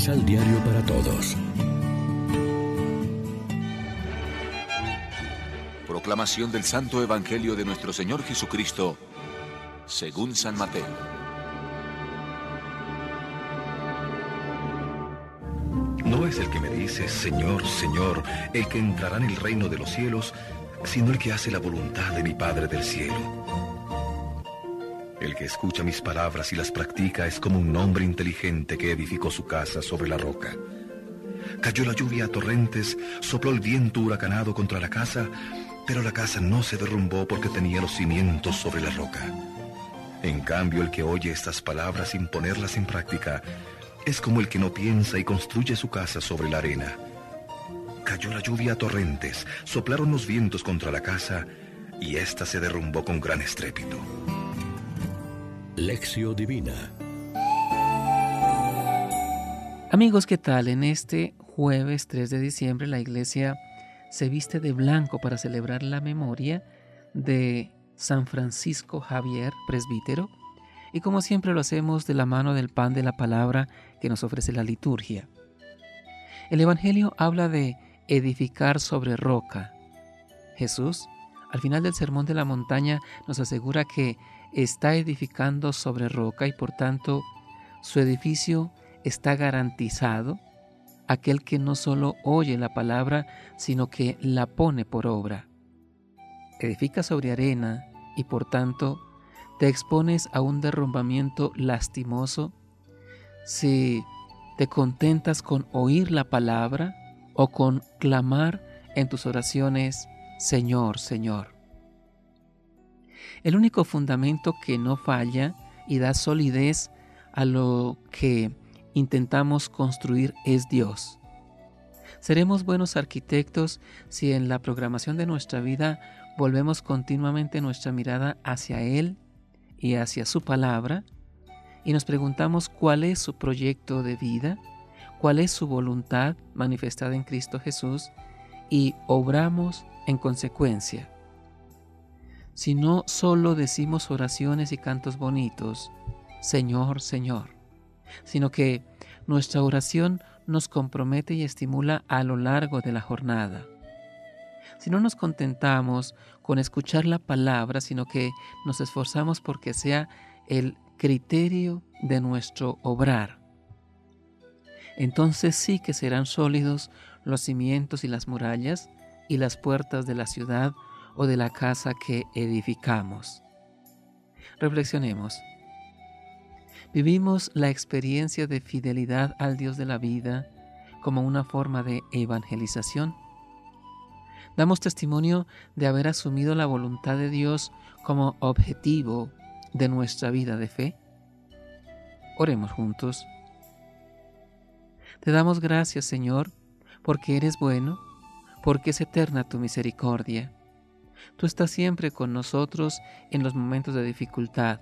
Misal Diario para Todos. Proclamación del Santo Evangelio de nuestro Señor Jesucristo, según San Mateo. No es el que me dice, Señor, Señor, el que entrará en el reino de los cielos, sino el que hace la voluntad de mi Padre del cielo. El que escucha mis palabras y las practica es como un hombre inteligente que edificó su casa sobre la roca. Cayó la lluvia a torrentes, sopló el viento huracanado contra la casa, pero la casa no se derrumbó porque tenía los cimientos sobre la roca. En cambio, el que oye estas palabras sin ponerlas en práctica es como el que no piensa y construye su casa sobre la arena. Cayó la lluvia a torrentes, soplaron los vientos contra la casa y ésta se derrumbó con gran estrépito. Lección Divina Amigos, ¿qué tal? En este jueves 3 de diciembre la iglesia se viste de blanco para celebrar la memoria de San Francisco Javier, presbítero, y como siempre lo hacemos de la mano del pan de la palabra que nos ofrece la liturgia. El Evangelio habla de edificar sobre roca. Jesús, al final del Sermón de la Montaña, nos asegura que está edificando sobre roca y por tanto su edificio está garantizado. Aquel que no solo oye la palabra, sino que la pone por obra. Edifica sobre arena y por tanto te expones a un derrumbamiento lastimoso si te contentas con oír la palabra o con clamar en tus oraciones, Señor, Señor. El único fundamento que no falla y da solidez a lo que intentamos construir es Dios. Seremos buenos arquitectos si en la programación de nuestra vida volvemos continuamente nuestra mirada hacia Él y hacia su palabra y nos preguntamos cuál es su proyecto de vida, cuál es su voluntad manifestada en Cristo Jesús y obramos en consecuencia si no solo decimos oraciones y cantos bonitos, Señor, Señor, sino que nuestra oración nos compromete y estimula a lo largo de la jornada. Si no nos contentamos con escuchar la palabra, sino que nos esforzamos porque sea el criterio de nuestro obrar, entonces sí que serán sólidos los cimientos y las murallas y las puertas de la ciudad o de la casa que edificamos. Reflexionemos. Vivimos la experiencia de fidelidad al Dios de la vida como una forma de evangelización. Damos testimonio de haber asumido la voluntad de Dios como objetivo de nuestra vida de fe. Oremos juntos. Te damos gracias, Señor, porque eres bueno, porque es eterna tu misericordia Tú estás siempre con nosotros en los momentos de dificultad.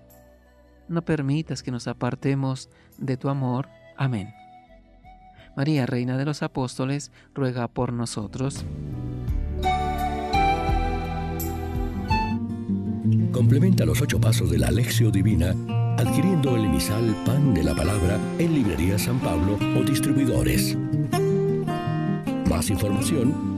No permitas que nos apartemos de tu amor. Amén. María, Reina de los Apóstoles, ruega por nosotros. Complementa los ocho pasos de la Alexio Divina adquiriendo el emisal Pan de la Palabra en Librería San Pablo o distribuidores. Más información